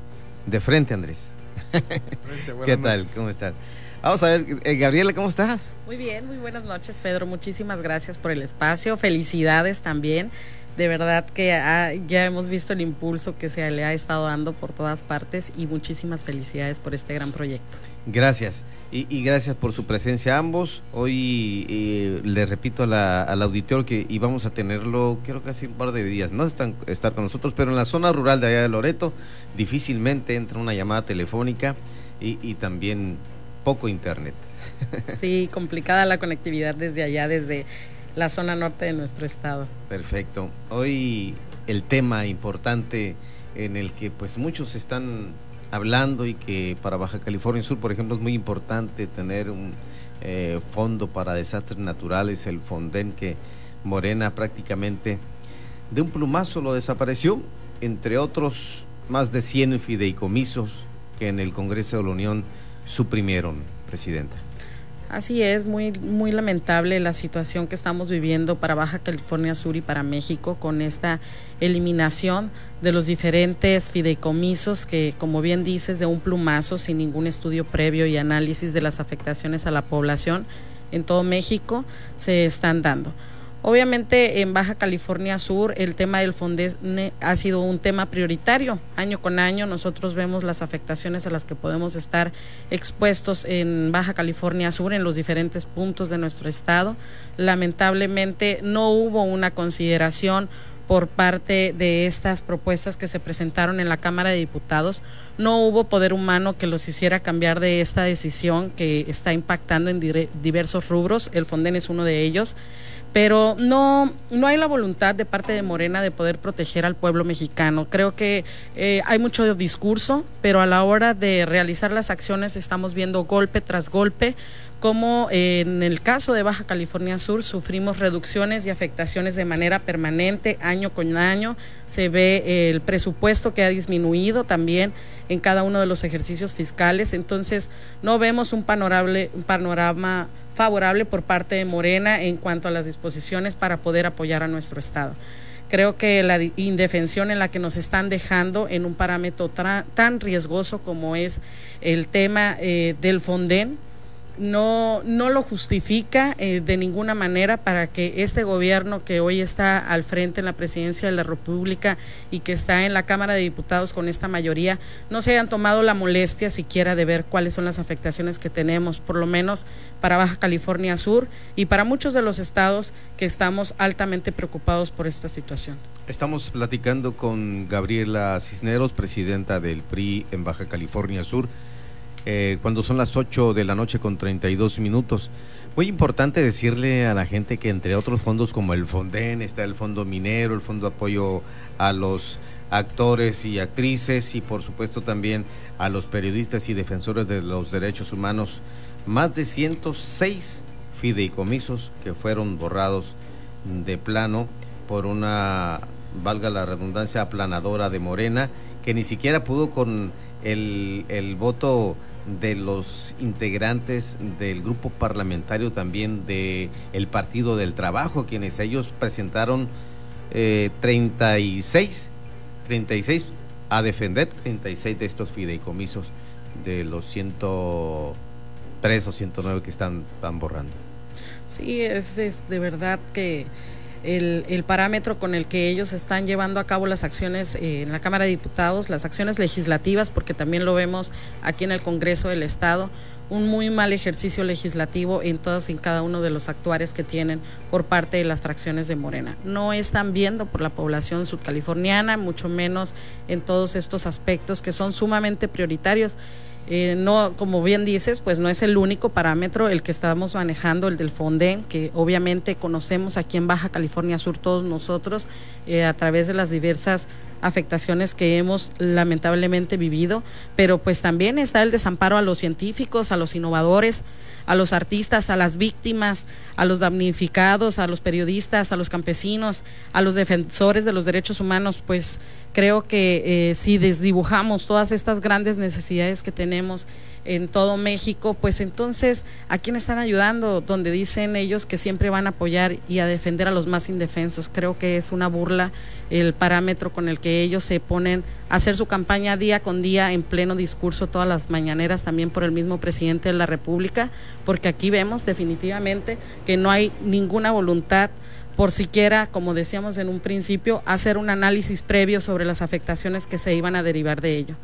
B: De frente, Andrés. ¿Qué tal? ¿Cómo estás? Vamos a ver, eh, Gabriela, ¿cómo estás?
Q: Muy bien, muy buenas noches, Pedro. Muchísimas gracias por el espacio. Felicidades también de verdad que ya hemos visto el impulso que se le ha estado dando por todas partes y muchísimas felicidades por este gran proyecto.
B: Gracias. Y, gracias por su presencia a ambos. Hoy eh, le repito al auditor que íbamos a tenerlo, creo que hace un par de días, no están estar con nosotros, pero en la zona rural de allá de Loreto difícilmente entra una llamada telefónica y, y también poco internet.
Q: Sí, complicada la conectividad desde allá, desde la zona norte de nuestro estado.
B: Perfecto. Hoy el tema importante en el que pues muchos están hablando y que para Baja California Sur, por ejemplo, es muy importante tener un eh, fondo para desastres naturales, el Fonden que Morena prácticamente de un plumazo lo desapareció, entre otros más de 100 fideicomisos que en el Congreso de la Unión suprimieron, Presidenta.
Q: Así es, muy, muy lamentable la situación que estamos viviendo para Baja California Sur y para México con esta eliminación de los diferentes fideicomisos que, como bien dices, de un plumazo, sin ningún estudio previo y análisis de las afectaciones a la población en todo México, se están dando. Obviamente en Baja California Sur el tema del FONDES ha sido un tema prioritario. Año con año nosotros vemos las afectaciones a las que podemos estar expuestos en Baja California Sur, en los diferentes puntos de nuestro estado. Lamentablemente no hubo una consideración por parte de estas propuestas que se presentaron en la Cámara de Diputados. No hubo poder humano que los hiciera cambiar de esta decisión que está impactando en diversos rubros. El Fonden es uno de ellos pero no, no hay la voluntad de parte de Morena de poder proteger al pueblo mexicano. Creo que eh, hay mucho discurso, pero a la hora de realizar las acciones estamos viendo golpe tras golpe como en el caso de Baja California Sur sufrimos reducciones y afectaciones de manera permanente, año con año. Se ve el presupuesto que ha disminuido también en cada uno de los ejercicios fiscales. Entonces, no vemos un, un panorama favorable por parte de Morena en cuanto a las disposiciones para poder apoyar a nuestro Estado. Creo que la indefensión en la que nos están dejando en un parámetro tan riesgoso como es el tema eh, del Fonden, no, no lo justifica eh, de ninguna manera para que este gobierno que hoy está al frente en la presidencia de la República y que está en la Cámara de Diputados con esta mayoría no se hayan tomado la molestia siquiera de ver cuáles son las afectaciones que tenemos, por lo menos para Baja California Sur y para muchos de los estados que estamos altamente preocupados por esta situación.
B: Estamos platicando con Gabriela Cisneros, presidenta del PRI en Baja California Sur. Eh, cuando son las 8 de la noche con 32 minutos. Muy importante decirle a la gente que entre otros fondos como el Fonden, está el Fondo Minero, el Fondo Apoyo a los actores y actrices y por supuesto también a los periodistas y defensores de los derechos humanos, más de 106 fideicomisos que fueron borrados de plano por una, valga la redundancia, aplanadora de Morena, que ni siquiera pudo con el, el voto de los integrantes del grupo parlamentario también de el Partido del Trabajo, quienes ellos presentaron eh, 36, 36 a defender 36 de estos fideicomisos de los 103 o 109 que están, están borrando.
Q: Sí, es, es de verdad que el, parámetro con el que ellos están llevando a cabo las acciones eh, en la Cámara de Diputados, las acciones legislativas, porque también lo vemos aquí en el Congreso del Estado, un muy mal ejercicio legislativo en todos y cada uno de los actuares que tienen por parte de las fracciones de Morena. No están viendo por la población subcaliforniana, mucho menos en todos estos aspectos que son sumamente prioritarios eh, no, como bien dices, pues no es el único parámetro el que estamos manejando, el del Fonden, que obviamente conocemos aquí en Baja California Sur todos nosotros eh, a través de las diversas afectaciones que hemos lamentablemente vivido, pero pues también está el desamparo a los científicos, a los innovadores, a los artistas, a las víctimas, a los damnificados, a los periodistas, a los campesinos, a los defensores de los derechos humanos, pues creo que eh, si desdibujamos todas estas grandes necesidades que tenemos en todo México, pues entonces, ¿a quién están ayudando? Donde dicen ellos que siempre van a apoyar y a defender a los más indefensos. Creo que es una burla el parámetro con el que ellos se ponen a hacer su campaña día con día en pleno discurso todas las mañaneras, también por el mismo presidente de la República, porque aquí vemos definitivamente que no hay ninguna voluntad por siquiera, como decíamos en un principio, hacer un análisis previo sobre las afectaciones que se iban a derivar de ello.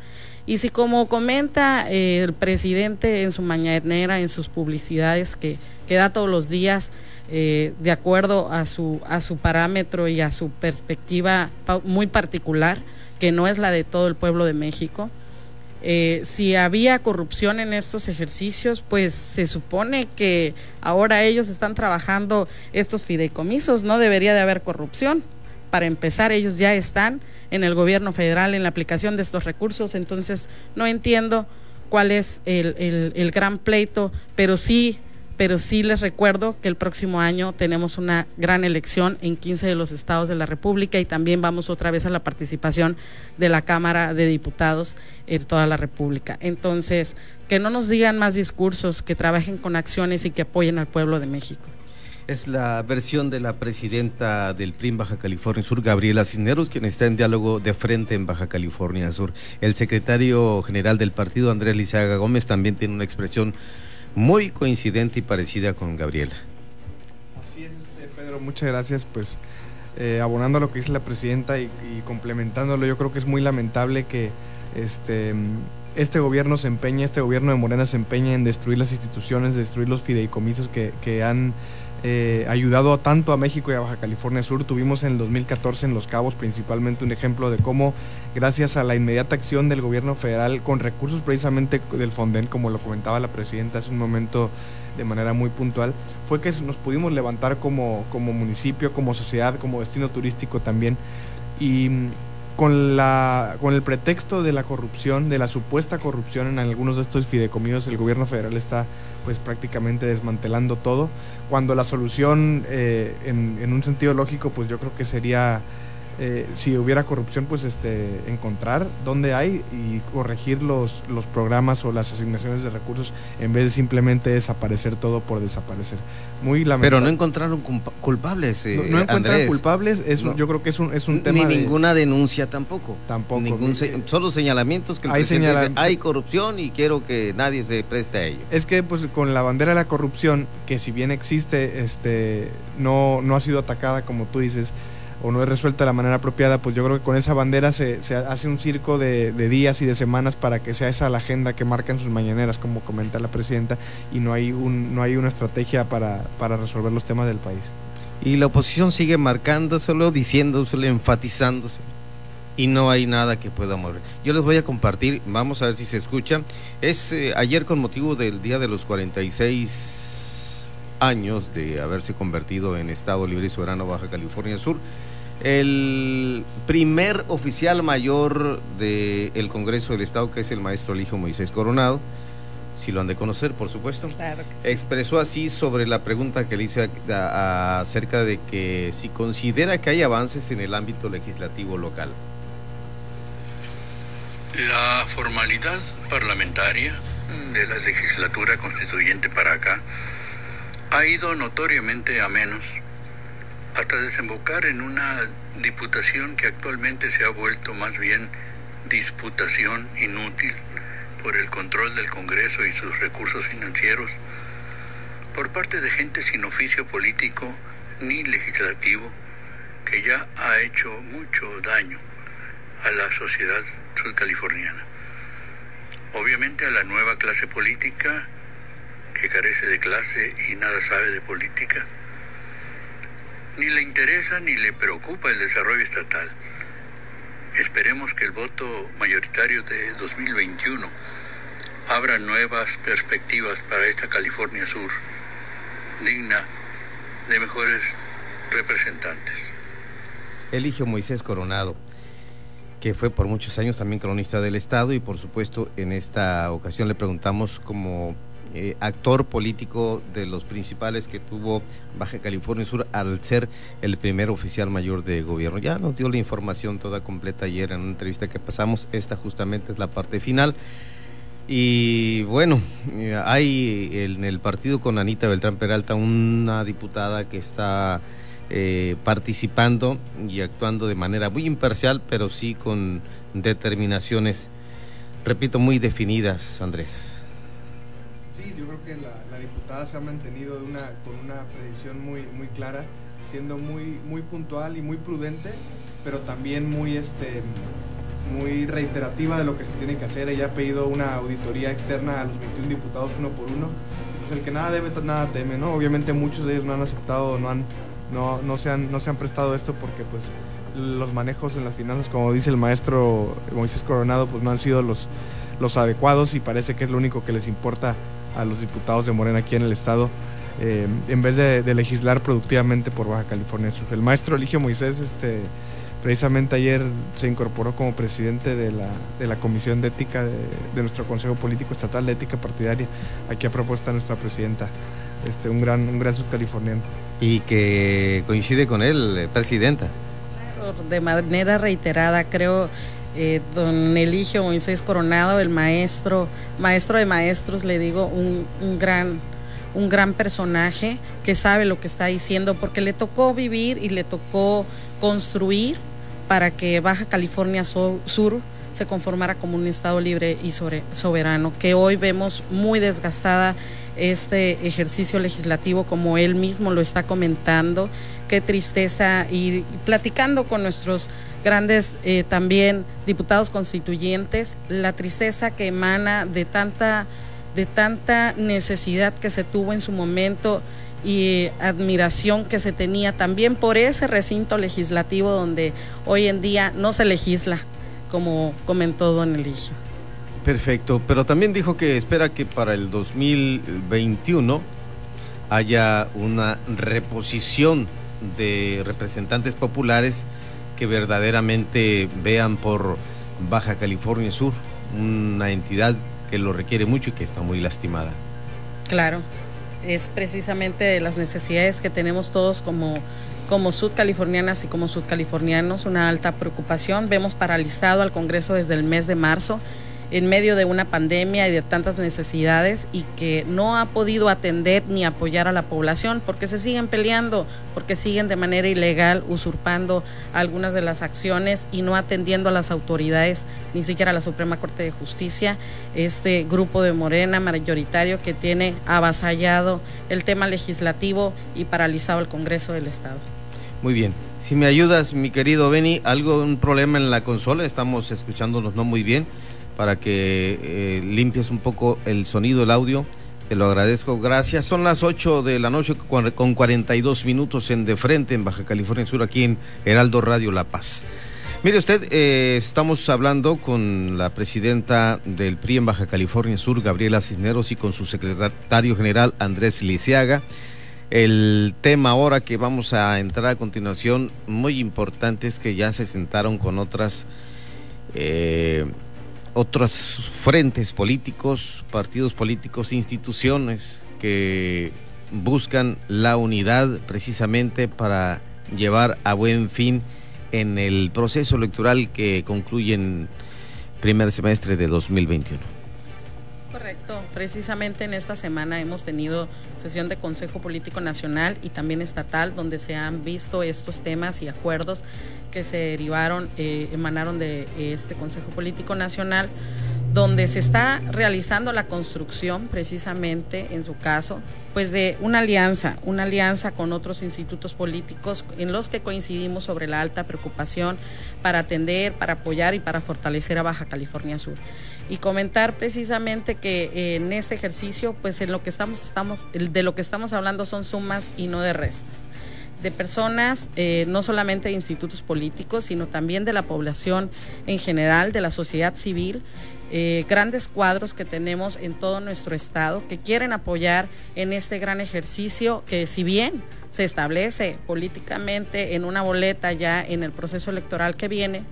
Q: Y si como comenta eh, el presidente en su mañanera, en sus publicidades que, que da todos los días, eh, de acuerdo a su, a su parámetro y a su perspectiva muy particular, que no es la de todo el pueblo de México, eh, si había corrupción en estos ejercicios, pues se supone que ahora ellos están trabajando estos fideicomisos, no debería de haber corrupción. Para empezar, ellos ya están en el gobierno federal en la aplicación de estos recursos, entonces no entiendo cuál es el, el, gran pleito, pero sí pero sí les recuerdo que el próximo año tenemos una gran elección en 15 de los estados de la República y también vamos otra vez a la participación de la Cámara de Diputados en toda la República. Entonces, que no nos digan más discursos, que trabajen con acciones y que apoyen al pueblo de México.
B: Es la versión de la presidenta del PRIM Baja California Sur, Gabriela Cisneros, quien está en diálogo de frente en Baja California Sur. El secretario general del partido, Andrés Lizaga Gómez, también tiene una expresión muy coincidente y parecida con Gabriela.
R: Así es, este, Pedro, muchas gracias. Pues eh, abonando a lo que dice la presidenta y, complementándolo, yo creo que es muy lamentable que este, este gobierno se empeñe, este gobierno de Morena se empeñe en destruir las instituciones, destruir los fideicomisos que, que han eh, ayudado tanto a México y a Baja California Sur. Tuvimos en el 2014 en Los Cabos principalmente un ejemplo de cómo, gracias a la inmediata acción del gobierno federal, con recursos precisamente del Fonden, como lo comentaba la presidenta hace un momento de manera muy puntual, fue que nos pudimos levantar como, como municipio, como sociedad, como destino turístico también. Y con, la, con el pretexto de la corrupción, de la supuesta corrupción en algunos de estos fideicomisos, el gobierno federal está pues prácticamente desmantelando todo, cuando la solución eh, en, en, un sentido lógico pues yo creo que sería eh, si hubiera corrupción, pues este, encontrar dónde hay y corregir los, los programas o las asignaciones de recursos en vez de simplemente desaparecer todo por desaparecer. Muy
B: Pero no encontraron culpables.
R: no, no, encontraron culpables, eso yo creo que es un, es un tema.
B: Ni ninguna denuncia tampoco.
R: Tampoco.
B: Ningún solo señalamientos que el hay, dice, hay corrupción y quiero que nadie se preste a ello.
R: Es que pues con la bandera de la corrupción, que si bien existe, este, no, no ha sido atacada como tú dices o no es resuelta de la manera apropiada, pues yo creo que con esa bandera se, se hace un circo de, días y de semanas para que sea esa la agenda que marcan sus mañaneras, como comenta la presidenta, y no hay, un, no hay una estrategia para, para resolver los temas del país.
B: Y la oposición sigue marcándoselo, diciéndoselo, enfatizándose. Y no hay nada que pueda mover. Yo les voy a compartir, vamos a ver si se escucha. Es eh, ayer con motivo del día de los 46 años de haberse convertido en Estado Libre y Soberano Baja California Sur el primer oficial mayor del Congreso del Estado, que es el maestro Eligio Moisés Coronado, si lo han de conocer, por supuesto, expresó así sobre la pregunta que le hice acerca de que si considera que hay avances en el ámbito legislativo local.
S: La formalidad parlamentaria de la legislatura constituyente para acá ha ido notoriamente a menos hasta desembocar en una diputación que actualmente se ha vuelto más bien disputación inútil por el control del Congreso y sus recursos financieros, por parte de gente sin oficio político ni legislativo, que ya ha hecho mucho daño a la sociedad sudcaliforniana. Obviamente a la nueva clase política que carece de clase y nada sabe de política ni le interesa ni le preocupa el desarrollo estatal. Esperemos que el voto mayoritario de 2021 abra nuevas perspectivas para esta California Sur, digna de mejores representantes.
B: Eligio Moisés Coronado. que fue por muchos años también cronista del Estado y por supuesto en esta ocasión le preguntamos como eh, actor político de los principales que tuvo Baja California Sur al ser el primer oficial mayor de gobierno. Ya nos dio la información toda completa ayer en una entrevista que pasamos, esta justamente es la parte final. Y bueno, eh, hay en el partido con Anita Beltrán Peralta una diputada que está eh, participando y actuando de manera muy imparcial, pero sí con determinaciones, repito, muy definidas, Andrés.
R: Que la, diputada se ha mantenido de una, con una predicción muy, muy clara, siendo muy, muy puntual y muy prudente, pero también muy, este, muy reiterativa de lo que se tiene que hacer. Ella ha pedido una auditoría externa a los 21 diputados uno por uno. Pues el que nada debe, nada teme, ¿no? Obviamente muchos de ellos no han aceptado, no han no, no, se han, no se han prestado esto porque pues los manejos en las finanzas, como dice el maestro Moisés Coronado, pues no han sido los, los adecuados y parece que es lo único que les importa a los diputados de Morena aquí en el Estado, eh, en vez de, legislar productivamente por Baja California Sur. El maestro Eligio Moisés, este, precisamente ayer se incorporó como presidente de la, de la Comisión de Ética de, de nuestro Consejo Político Estatal de Ética Partidaria, aquí a propuesta de nuestra presidenta este, un gran, un gran subcaliforniano.
B: Y que coincide con él, eh, presidenta.
Q: de manera reiterada, creo, eh, don Eligio Moisés Coronado, el maestro, maestro de maestros, le digo, un, un gran un gran personaje que sabe lo que está diciendo porque le tocó vivir y le tocó construir para que Baja California Sur se conformara como un estado libre y soberano, que hoy vemos muy desgastada este ejercicio legislativo como él mismo lo está comentando. Qué tristeza y platicando con nuestros grandes eh, también diputados constituyentes, la tristeza que emana de tanta, de tanta necesidad que se tuvo en su momento y admiración que se tenía también por ese recinto legislativo donde hoy en día no se legisla, como comentó don Eligio.
B: Perfecto, pero también dijo que espera que para el 2021 haya una reposición de representantes populares que verdaderamente vean por Baja California Sur, una entidad que lo requiere mucho y que está muy lastimada.
Q: Claro, es precisamente las necesidades que tenemos todos como como sudcalifornianas y como sudcalifornianos, una alta preocupación. Vemos paralizado al Congreso desde el mes de marzo en medio de una pandemia y de tantas necesidades y que no ha podido atender ni apoyar a la población porque se siguen peleando, porque siguen de manera ilegal usurpando algunas de las acciones y no atendiendo a las autoridades, ni siquiera a la Suprema Corte de Justicia, este grupo de Morena mayoritario que tiene avasallado el tema legislativo y paralizado el Congreso del Estado.
B: Muy bien. Si me ayudas, mi querido Beni, algo, un problema en la consola, estamos escuchándonos no muy bien para que eh, limpies un poco el sonido, el audio. Te lo agradezco. Gracias. Son las 8 de la noche con 42 minutos en De Frente, en Baja California Sur, aquí en Heraldo Radio La Paz. Mire usted, eh, estamos hablando con la presidenta del PRI en Baja California Sur, Gabriela Cisneros, y con su secretario general, Andrés Lisiaga. El tema ahora que vamos a entrar a continuación, muy importante, es que ya se sentaron con otras eh, otros frentes políticos, partidos políticos, instituciones que buscan la unidad precisamente para llevar a buen fin en el proceso electoral que concluye en primer semestre de 2021.
Q: Correcto, precisamente en esta semana hemos tenido sesión de Consejo Político Nacional y también estatal donde se han visto estos temas y acuerdos que se derivaron, eh, emanaron de este Consejo Político Nacional, donde se está realizando la construcción, precisamente en su caso, pues de una alianza, una alianza con otros institutos políticos en los que coincidimos sobre la alta preocupación para atender, para apoyar y para fortalecer a Baja California Sur. Y comentar precisamente que en este ejercicio, pues en lo que estamos, estamos, de lo que estamos hablando son sumas y no de restas. De personas, eh, no solamente de institutos políticos, sino también de la población en general, de la sociedad civil, eh, grandes cuadros que tenemos en todo nuestro estado que quieren apoyar en este gran ejercicio que si bien se establece políticamente en una boleta ya en el proceso electoral que viene,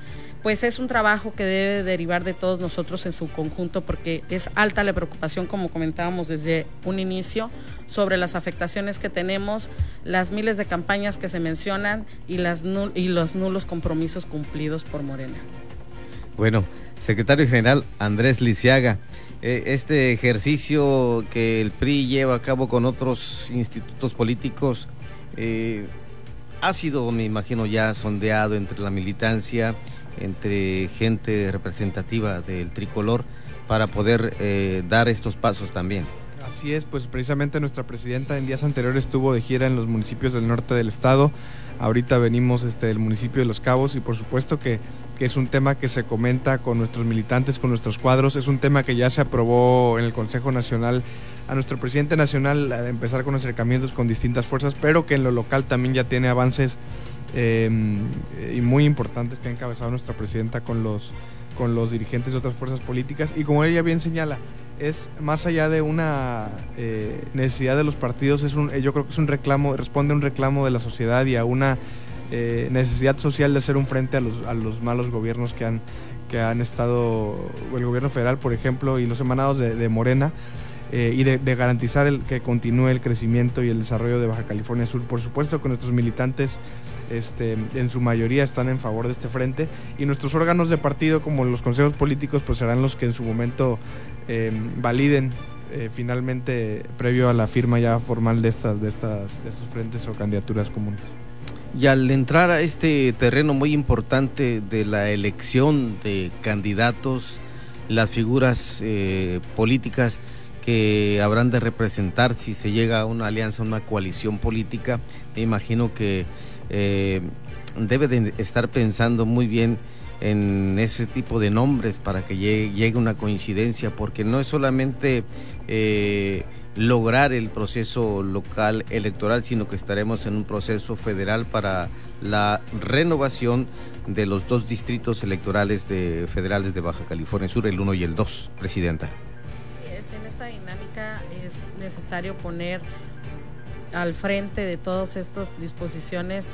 Q: pues es un trabajo que debe derivar de todos nosotros en su conjunto porque es alta la preocupación, como comentábamos desde un inicio, sobre las afectaciones que tenemos, las miles de campañas que se mencionan y, las y los nulos compromisos cumplidos por Morena.
B: Bueno, secretario general Andrés Lisiaga, eh, este ejercicio que el PRI lleva a cabo con otros institutos políticos eh, ha sido, me imagino, ya sondeado entre la militancia, entre gente representativa del tricolor para poder eh, dar estos pasos también.
R: Así es, pues precisamente nuestra presidenta en días anteriores estuvo de gira en los municipios del norte del estado. Ahorita venimos este, del municipio de Los Cabos y por supuesto que, que, es un tema que se comenta con nuestros militantes, con nuestros cuadros. Es un tema que ya se aprobó en el Consejo Nacional a nuestro presidente nacional empezar con acercamientos con distintas fuerzas, pero que en lo local también ya tiene avances em, y muy importantes que ha encabezado nuestra presidenta con los, con los dirigentes de otras fuerzas políticas. Y como ella bien señala, es más allá de una eh, necesidad de los partidos, es un, yo creo que es un reclamo, responde a un reclamo de la sociedad y a una eh, necesidad social de hacer un frente a los, a los malos gobiernos que han, que han estado, el gobierno federal, por ejemplo, y los emanados de, Morena. Eh, y de, garantizar el, que continúe el crecimiento y el desarrollo de Baja California Sur. Por supuesto que nuestros militantes este, en su mayoría están en favor de este frente y nuestros órganos de partido como los consejos políticos pues serán los que en su momento Em, validen eh, finalmente previo a la firma ya formal de estas de estas estos frentes o candidaturas comunes.
B: Y al entrar a este terreno muy importante de la elección de candidatos, las figuras eh, políticas que habrán de representar si se llega a una alianza, una coalición política, me imagino que eh, debe de estar pensando muy bien en ese tipo de nombres para que llegue, una coincidencia, porque no es solamente eh, lograr el proceso local electoral, sino que estaremos en un proceso federal para la renovación de los dos distritos electorales de federales de Baja California Sur, el 1 y el 2, Presidenta.
Q: en esta dinámica es necesario poner al frente de todas estas disposiciones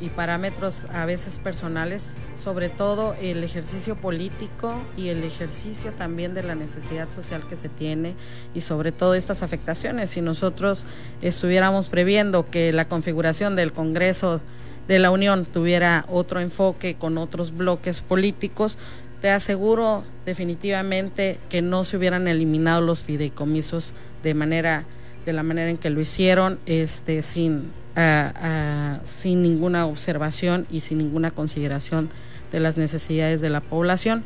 Q: y parámetros a veces personales, sobre todo el ejercicio político y el ejercicio también de la necesidad social que se tiene y sobre todo estas afectaciones. Si nosotros estuviéramos previendo que la configuración del Congreso de la Unión tuviera otro enfoque con otros bloques políticos, te aseguro definitivamente que no se hubieran eliminado los fideicomisos de manera de la manera en que lo hicieron este sin sin ninguna observación y sin ninguna consideración de las necesidades de la población.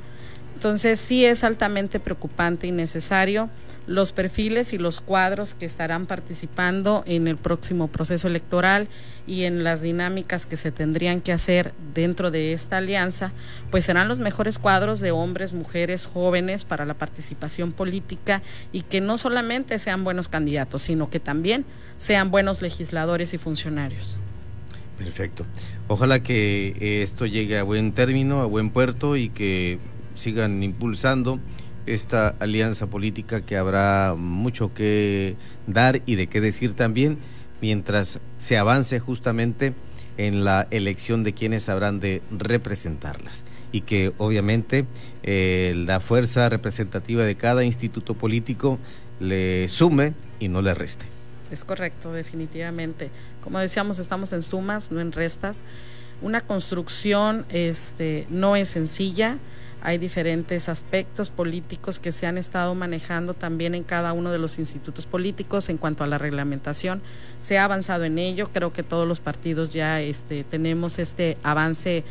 Q: Entonces sí es altamente preocupante y necesario los perfiles y los cuadros que estarán participando en el próximo proceso electoral y en las dinámicas que se tendrían que hacer dentro de esta alianza, pues serán los mejores cuadros de hombres, mujeres, jóvenes para la participación política y que no solamente sean buenos candidatos, sino que también sean buenos legisladores y funcionarios.
B: Perfecto. Ojalá que eh, esto llegue a buen término, a buen puerto y que sigan impulsando esta alianza política que habrá mucho que dar y de qué decir también mientras se avance justamente en la elección de quienes habrán de representarlas y que obviamente eh, la fuerza representativa de cada instituto político le sume y no le reste.
Q: Es correcto, definitivamente. Como decíamos, estamos en sumas, no en restas. Una construcción este, no es sencilla. Hay diferentes aspectos políticos que se han estado manejando también en cada uno de los institutos políticos en cuanto a la reglamentación. Se ha avanzado en ello. Creo que todos los partidos ya este, tenemos este avance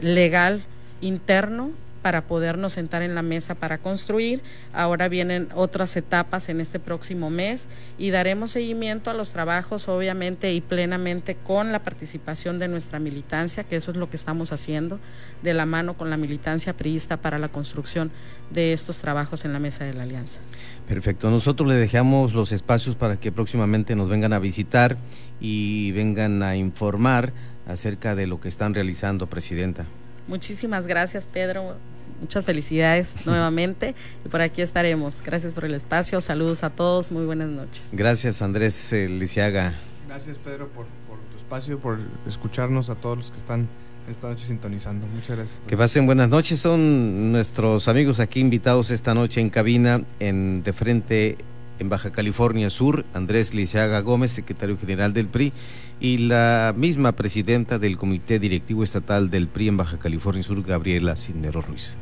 Q: legal interno para podernos sentar en la mesa para construir. Ahora vienen otras etapas en este próximo mes y daremos seguimiento a los trabajos, obviamente y plenamente con la participación de nuestra militancia, que eso es lo que estamos haciendo, de la mano con la militancia priista para la construcción de estos trabajos en la mesa de la alianza.
B: Perfecto. Nosotros le dejamos los espacios para que próximamente nos vengan a visitar y vengan a informar acerca de lo que están realizando, Presidenta.
Q: Muchísimas gracias, Pedro. Muchas felicidades nuevamente y por aquí estaremos. Gracias por el espacio. Saludos a todos. Muy buenas noches.
B: Gracias, Andrés eh, Lisiaga.
R: Gracias, Pedro, por, por tu espacio, por escucharnos a todos los que están esta noche sintonizando. Muchas gracias.
B: Que pasen buenas noches. Son nuestros amigos aquí invitados esta noche en cabina, en de frente en Baja California Sur, Andrés Liceaga Gómez, secretario general del PRI, y la misma presidenta del Comité Directivo Estatal del PRI en Baja California Sur, Gabriela Cisneros Ruiz.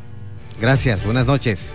B: Gracias, buenas noches.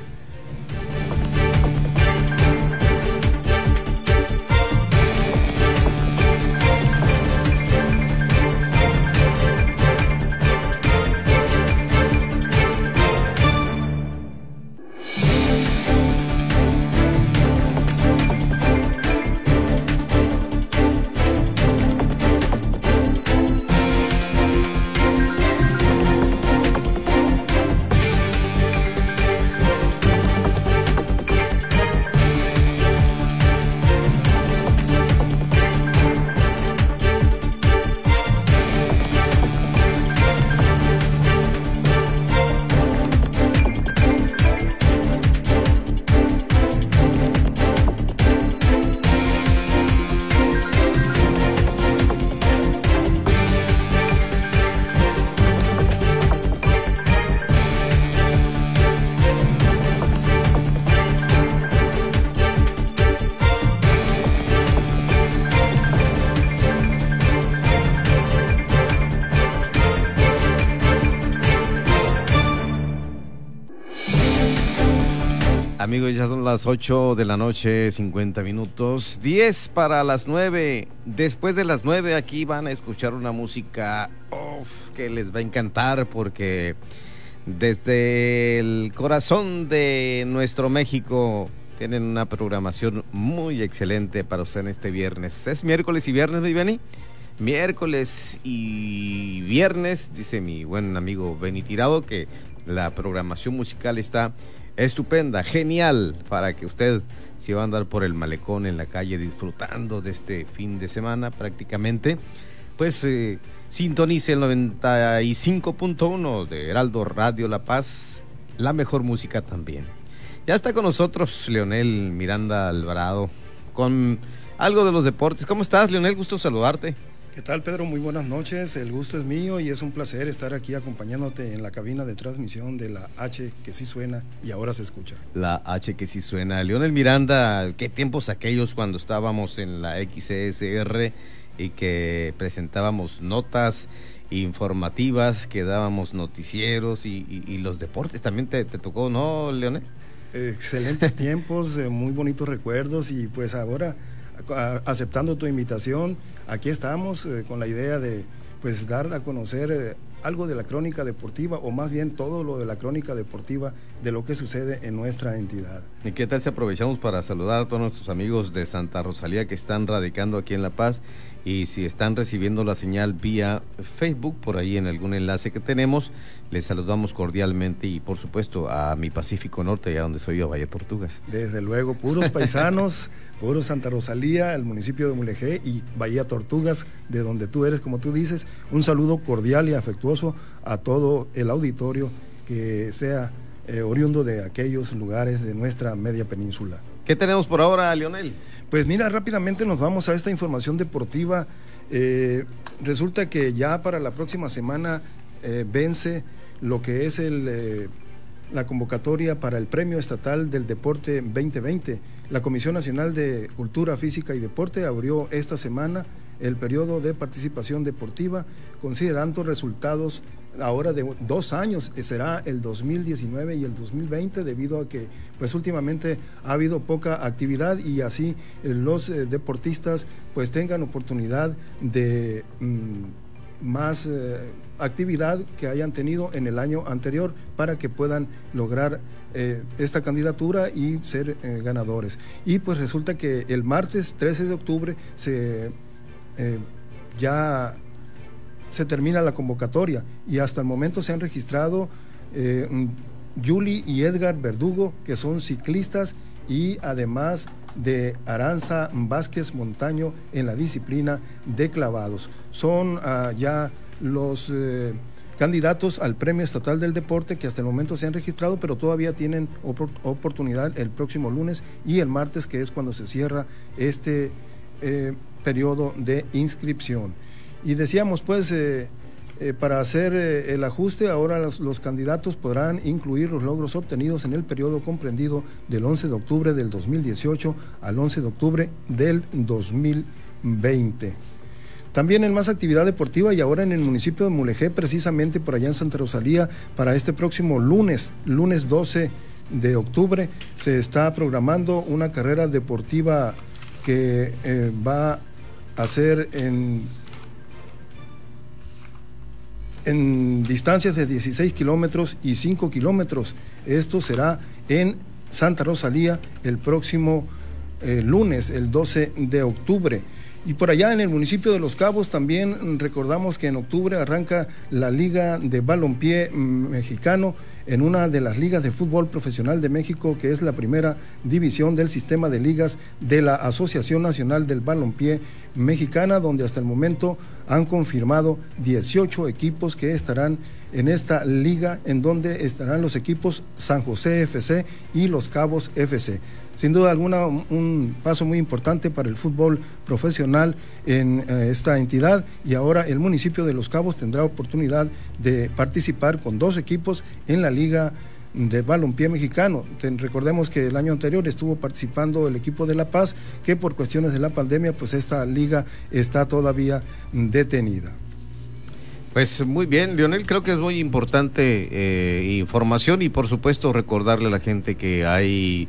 B: Amigos, ya son las 8 de la noche, 50 minutos, 10 para las 9. Después de las 9 aquí van a escuchar una música que les va a encantar porque desde el corazón de nuestro México tienen una programación muy excelente para usted en este viernes. Es miércoles y viernes, Benny. Miércoles y viernes, dice mi buen amigo Benny Tirado, que la programación musical está estupenda, genial, para que usted si va a andar por el malecón en la calle disfrutando de este fin de semana prácticamente, pues eh, sintonice el 95.1 de Heraldo Radio La Paz, la mejor música también. Ya está con nosotros Leonel Miranda Alvarado con algo de los deportes. ¿Cómo estás, Leonel? Gusto saludarte.
T: ¿Qué tal, Pedro? Muy buenas noches. El gusto es mío y es un placer estar aquí acompañándote en la cabina de transmisión de la H que sí suena y ahora se escucha.
B: La H que sí suena. Leonel Miranda, ¿qué tiempos aquellos cuando estábamos en la XSR y que presentábamos notas informativas, que dábamos noticieros y, los deportes? ¿También te, tocó, no, Leonel?
T: Excelentes tiempos, eh, muy bonitos recuerdos y pues ahora aceptando tu invitación aquí estamos eh, con la idea de pues dar a conocer eh, algo de la crónica deportiva o más bien todo lo de la crónica deportiva de lo que sucede en nuestra entidad.
B: ¿Y qué tal si aprovechamos para saludar a todos nuestros amigos de Santa Rosalía que están radicando aquí en La Paz y si están recibiendo la señal vía Facebook por ahí en algún enlace que tenemos, les saludamos cordialmente y por supuesto a mi Pacífico Norte, allá donde soy yo, Valle Tortugas.
T: Desde luego, puros paisanos Oro Santa Rosalía, el municipio de Mulegé y Bahía Tortugas, de donde tú eres, como tú dices. Un saludo cordial y afectuoso a todo el auditorio que sea eh, oriundo de aquellos lugares de nuestra media península.
B: ¿Qué tenemos por ahora, Leonel?
T: Pues mira, rápidamente nos vamos a esta información deportiva. Eh, resulta que ya para la próxima semana eh, vence lo que es el la convocatoria para el Premio Estatal del Deporte 2020. La Comisión Nacional de Cultura Física y Deporte abrió esta semana el periodo de participación deportiva, considerando resultados ahora de dos años, será el 2019 y el 2020, debido a que pues últimamente ha habido poca actividad y así eh, los eh, deportistas pues tengan oportunidad de mm, más... Eh, actividad que hayan tenido en el año anterior para que puedan lograr eh, esta candidatura y ser eh, ganadores. Y pues resulta que el martes 13 de octubre se eh, ya se termina la convocatoria y hasta el momento se han registrado Julie y Edgar Verdugo, que son ciclistas y además de Aranza Vázquez Montaño en la disciplina de clavados. Son ah, ya los eh, candidatos al Premio Estatal del Deporte que hasta el momento se han registrado, pero todavía tienen oportunidad el próximo lunes y el martes, que es cuando se cierra este eh, periodo de inscripción. Y decíamos, pues, eh, para hacer el ajuste, ahora los, los, candidatos podrán incluir los logros obtenidos en el periodo comprendido del 11 de octubre del 2018 al 11 de octubre del 2020. También en más actividad deportiva y ahora en el municipio de Mulegé, precisamente por allá en Santa Rosalía, para este próximo lunes, lunes 12 de octubre, se está programando una carrera deportiva que eh, va a ser en, en distancias de 16 kilómetros y 5 kilómetros. Esto será en Santa Rosalía el próximo eh, lunes, el 12 de octubre. Y por allá en el municipio de Los Cabos también recordamos que en octubre arranca la Liga de Balompié Mexicano en una de las ligas de fútbol profesional de México, que es la primera división del sistema de ligas de la Asociación Nacional del Balompié Mexicana, donde hasta el momento han confirmado 18 equipos que estarán en esta liga, en donde estarán los equipos San José FC y Los Cabos FC sin duda alguna un paso muy importante para el fútbol profesional en eh, esta entidad y ahora el municipio de Los Cabos tendrá oportunidad de participar con dos equipos en la liga de balompié mexicano. recordemos que el año anterior estuvo participando el equipo de La Paz, que por cuestiones de la pandemia, pues esta liga está todavía detenida.
B: Pues muy bien, Leonel, creo que es muy importante eh, información y por supuesto recordarle a la gente que hay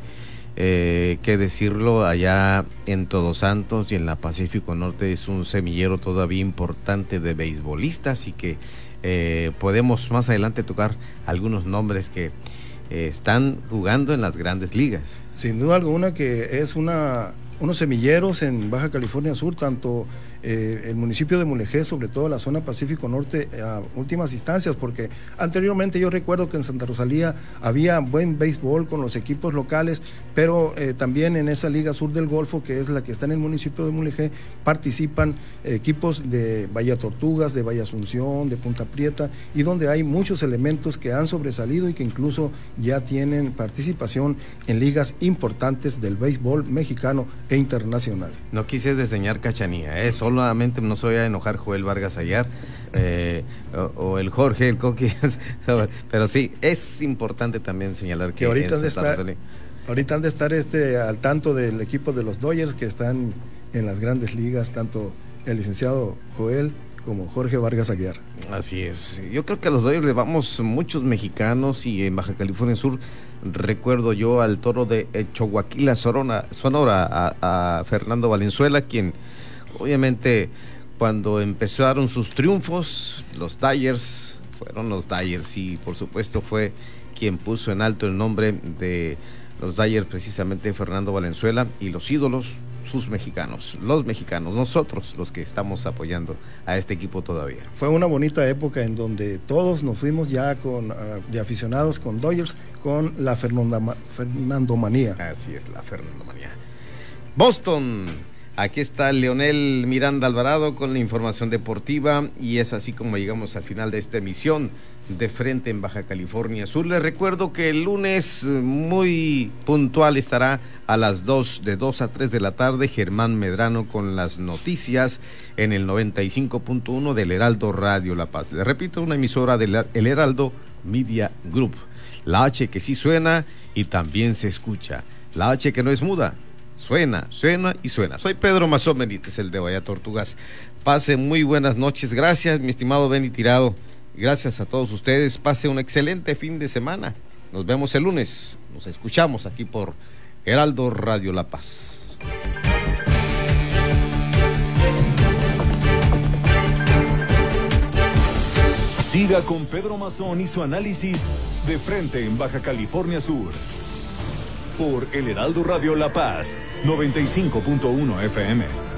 B: eh, que decirlo, allá en Todos Santos y en la Pacífico Norte es un semillero todavía importante de beisbolistas y que eh, podemos más adelante tocar algunos nombres que eh, están jugando en las grandes ligas.
T: Sin duda alguna que es una unos semilleros en Baja California Sur, tanto eh, el municipio de Mulegé, sobre todo la zona Pacífico Norte, a últimas instancias, porque anteriormente yo recuerdo que en Santa Rosalía había buen béisbol con los equipos locales, pero eh, también en esa Liga Sur del Golfo, que es la que está en el municipio de Mulegé, participan equipos de Bahía Tortugas, de Bahía Asunción, de Punta Prieta, y donde hay muchos elementos que han sobresalido y que incluso ya tienen participación en ligas importantes del béisbol mexicano e internacional.
B: No quise desdeñar cachanía, ¿eh? Solamente no se voy a enojar Joel Vargas Ayar eh, o, el Jorge, el Coqui, pero sí, es importante también señalar que,
T: ahorita, han de estar, ahorita han de estar este, al tanto del equipo de los Dodgers que están en las grandes ligas, tanto el licenciado Joel como Jorge Vargas Aguiar.
B: Así es. Yo creo que a los Dodgers le vamos muchos mexicanos y en Baja California Sur recuerdo yo al toro de Choaquila Sonora, Sonora a, Fernando Valenzuela, quien obviamente cuando empezaron sus triunfos, los Dyers, fueron los Dyers y por supuesto fue quien puso en alto el nombre de los Dyers precisamente Fernando Valenzuela y los ídolos sus mexicanos, los mexicanos, nosotros los que estamos apoyando a este equipo todavía.
T: Fue una bonita época en donde todos nos fuimos ya con ah, de aficionados con Dodgers con la Fernando Manía.
B: Así es, la Fernando Manía. Boston Aquí está Leonel Miranda Alvarado con la información deportiva y es así como llegamos al final de esta emisión de frente en Baja California Sur. Les recuerdo que el lunes muy puntual estará a las 2 de 2 a 3 de la tarde Germán Medrano con las noticias en el 95.1 del Heraldo Radio La Paz. Le repito, una emisora del El Heraldo Media Group. La H que sí suena y también se escucha. La H que no es muda Suena, suena y suena. Soy Pedro Mazón Benítez, el de Vaya Tortugas. Pase muy buenas noches. Gracias, mi estimado Benny Tirado. Gracias a todos ustedes. Pase un excelente fin de semana. Nos vemos el lunes. Nos escuchamos aquí por Heraldo Radio La Paz.
A: Siga con Pedro Mazón y su análisis de frente en Baja California Sur por El Heraldo Radio La Paz, 95.1 FM.